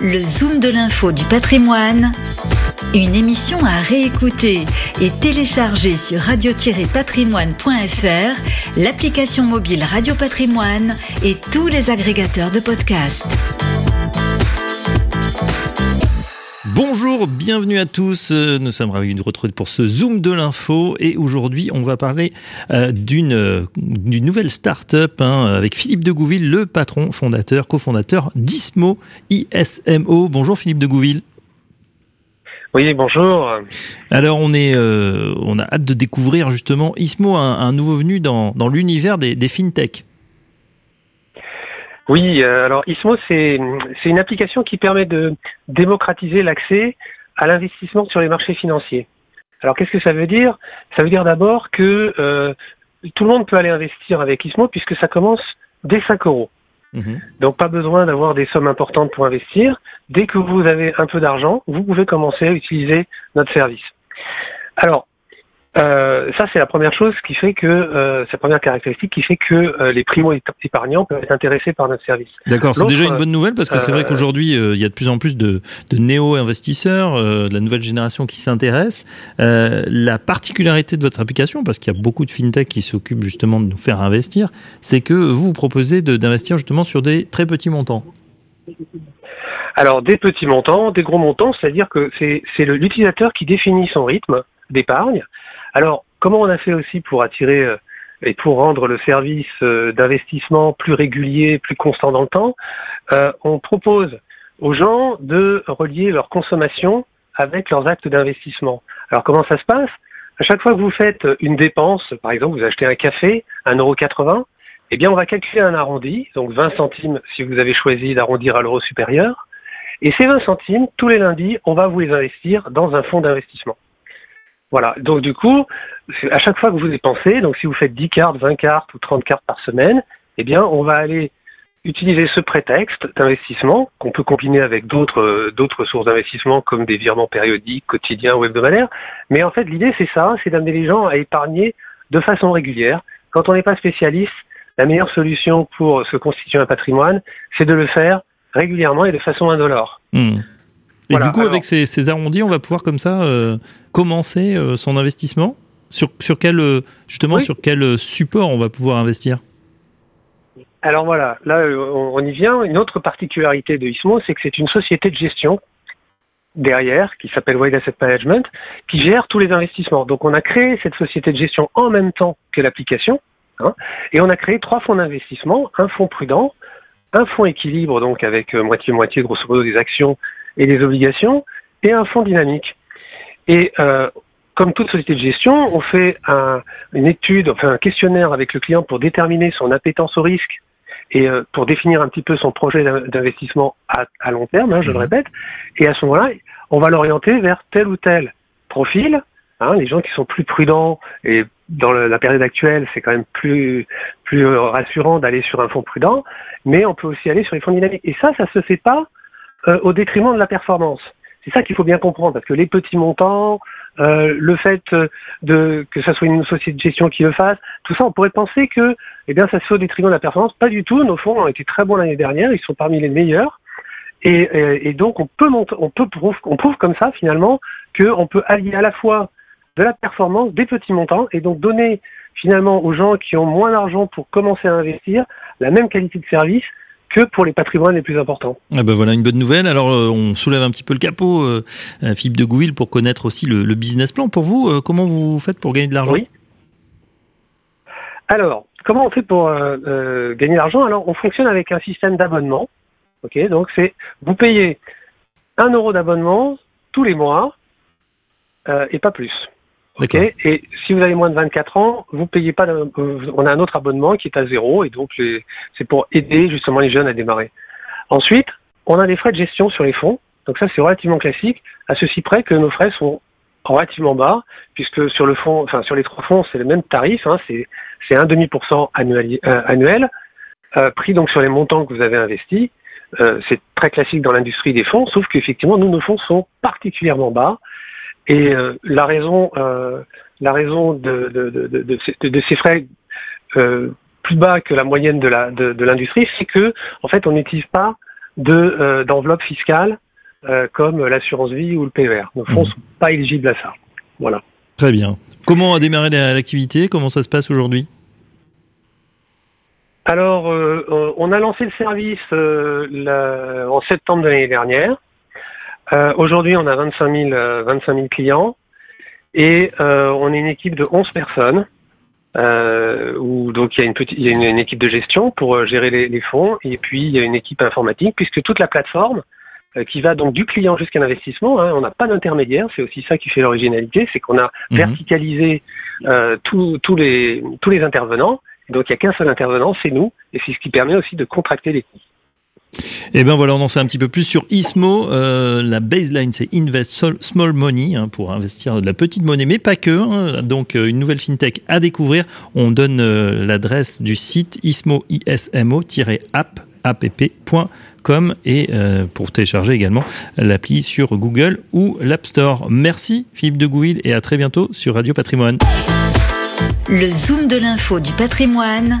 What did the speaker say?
Le Zoom de l'info du patrimoine, une émission à réécouter et télécharger sur radio-patrimoine.fr, l'application mobile Radio Patrimoine et tous les agrégateurs de podcasts. Bonjour, bienvenue à tous. Euh, nous sommes ravis de retrouver pour ce Zoom de l'info et aujourd'hui on va parler euh, d'une nouvelle start-up hein, avec Philippe de Gouville, le patron fondateur, cofondateur d'ISMO, ISMO. Bonjour Philippe de Gouville. Oui, bonjour. Alors on est, euh, on a hâte de découvrir justement ISMO, un, nouveau venu dans, l'univers des, des fintech. Oui, euh, alors ISMO, c'est une application qui permet de démocratiser l'accès à l'investissement sur les marchés financiers. Alors qu'est-ce que ça veut dire? Ça veut dire d'abord que euh, tout le monde peut aller investir avec ISMO puisque ça commence dès 5 euros. Mhm. Donc pas besoin d'avoir des sommes importantes pour investir. Dès que vous avez un peu d'argent, vous pouvez commencer à utiliser notre service. Alors, euh, ça, c'est la première chose qui fait que, euh, c'est la première caractéristique qui fait que euh, les primo-épargnants peuvent être intéressés par notre service. D'accord, c'est déjà une bonne nouvelle parce que c'est vrai qu'aujourd'hui, il y a de plus en plus de, de néo-investisseurs, de la nouvelle génération qui s'intéresse. la particularité de votre application, parce qu'il y a beaucoup de fintech qui s'occupent justement de nous faire investir, c'est que vous, vous proposez d'investir justement sur des très petits montants. Alors, des petits montants, des gros montants, c'est-à-dire que c'est l'utilisateur qui définit son rythme d'épargne alors, comment on a fait aussi pour attirer euh, et pour rendre le service euh, d'investissement plus régulier, plus constant dans le temps euh, On propose aux gens de relier leur consommation avec leurs actes d'investissement. Alors, comment ça se passe? À chaque fois que vous faites une dépense, par exemple, vous achetez un café, 1,80€, eh bien, on va calculer un arrondi, donc 20 centimes si vous avez choisi d'arrondir à l'euro supérieur. Et ces 20 centimes, tous les lundis, on va vous les investir dans un fonds d'investissement. Voilà. Donc du coup, à chaque fois que vous dépensez, donc si vous faites 10 cartes, 20 cartes ou 30 cartes par semaine, eh bien, on va aller utiliser ce prétexte d'investissement qu'on peut combiner avec d'autres euh, d'autres sources d'investissement comme des virements périodiques, quotidiens ou hebdomadaires. Mais en fait, l'idée c'est ça, c'est d'amener les gens à épargner de façon régulière. Quand on n'est pas spécialiste, la meilleure solution pour se constituer un patrimoine, c'est de le faire régulièrement et de façon indolore. Mmh. Et du coup, avec ces, arrondis, on va pouvoir comme ça euh, commencer euh, son investissement sur, sur quel, euh, justement, sur quel support on va pouvoir investir? Alors voilà, là, on, y vient. Une autre particularité de Ismo, c'est que c'est une société de gestion derrière, qui s'appelle Wide Asset Management, qui gère tous les investissements. Donc on a créé cette société de gestion en même temps que l'application, hein, et on a créé trois fonds d'investissement, un fonds prudent, un fonds équilibre, donc avec moitié-moitié, grosso modo, des actions et des obligations, et un fonds dynamique. Et euh, comme toute société de gestion, on fait un, une étude, enfin un questionnaire avec le client pour déterminer son appétence au risque et euh, pour définir un petit peu son projet d'investissement à, à, long terme, hein, je le mhm. répète. Et à ce moment-là, on va l'orienter vers tel ou tel profil. Hein, les gens qui sont plus prudents et dans la période actuelle, c'est quand même plus plus rassurant d'aller sur un fonds prudent, mais on peut aussi aller sur les fonds dynamiques. Et ça, ça se fait pas euh, au détriment de la performance. C'est ça qu'il faut bien comprendre, parce que les petits montants, euh, le fait de que ça soit une société de gestion qui le fasse, tout ça, on pourrait penser que, eh bien, ça se fait au détriment de la performance. Pas du tout. Nos fonds ont été très bons l'année dernière. Ils sont parmi les meilleurs. Et, et, donc, on peut monter, on peut prouve, on prouve comme ça finalement qu'on peut allier à la fois de la performance, des petits montants, et donc donner finalement aux gens qui ont moins d'argent pour commencer à investir la même qualité de service que pour les patrimoines les plus importants. Ah ben voilà une bonne nouvelle. Alors euh, on soulève un petit peu le capot, euh, euh, Philippe de Gouville, pour connaître aussi le, business plan. Pour vous, comment vous faites pour gagner de l'argent? Oui. Alors, comment on fait pour gagner de l'argent? Alors, on fonctionne avec un système d'abonnement. Ok, donc c'est vous payez un euro d'abonnement tous les mois et pas plus. Ok. Et si vous avez moins de 24 ans, vous payez pas. Euh, on a un autre abonnement qui est à zéro et donc c'est pour aider justement les jeunes à démarrer. Ensuite, on a des frais de gestion sur les fonds. Donc ça c'est relativement classique. À ceci près que nos frais sont relativement bas puisque sur le fond, enfin sur les trois fonds c'est le même tarif. Hein, c'est c'est un demi pour cent annuel, euh, annuel euh, pris donc sur les montants que vous avez investis. Euh, c'est très classique dans l'industrie des fonds, sauf qu'effectivement nous nos fonds sont particulièrement bas et euh, la raison, euh, la raison de, de, de, de, ces frais euh, plus bas que la moyenne de la de, l'industrie, c'est que en fait on n'utilise pas de d'enveloppe fiscale comme l'assurance vie ou le PER. Nos fonds ne mmh. sont pas éligibles à ça. Voilà. Très bien. Comment a démarré l'activité? Comment ça se passe aujourd'hui? Alors, euh, on a lancé le service euh, en septembre de l'année dernière. Euh, aujourd'hui, on a 25 000, 25 000 clients et on est une équipe de 11 personnes. où donc il y a une petite, il y a une, équipe de gestion pour gérer les, fonds et puis il y a une équipe informatique puisque toute la plateforme qui va donc du client jusqu'à l'investissement. Hein, on n'a pas d'intermédiaire, c'est aussi ça qui fait l'originalité, c'est qu'on a mhm. verticalisé tous les tous les intervenants donc il n'y a qu'un seul intervenant, c'est nous, et c'est ce qui permet aussi de contracter les coûts. Et eh bien voilà, on en sait un petit peu plus sur Ismo. Euh, la baseline, c'est Invest Small Money hein, pour investir de la petite monnaie, mais pas que. Hein. Donc euh, une nouvelle fintech à découvrir. On donne euh, l'adresse du site ismo ismo-app app.com et pour télécharger également l'appli sur Google ou l'App Store. Merci Philippe de Gouville et à très bientôt sur Radio Patrimoine. Le Zoom de l'info du patrimoine,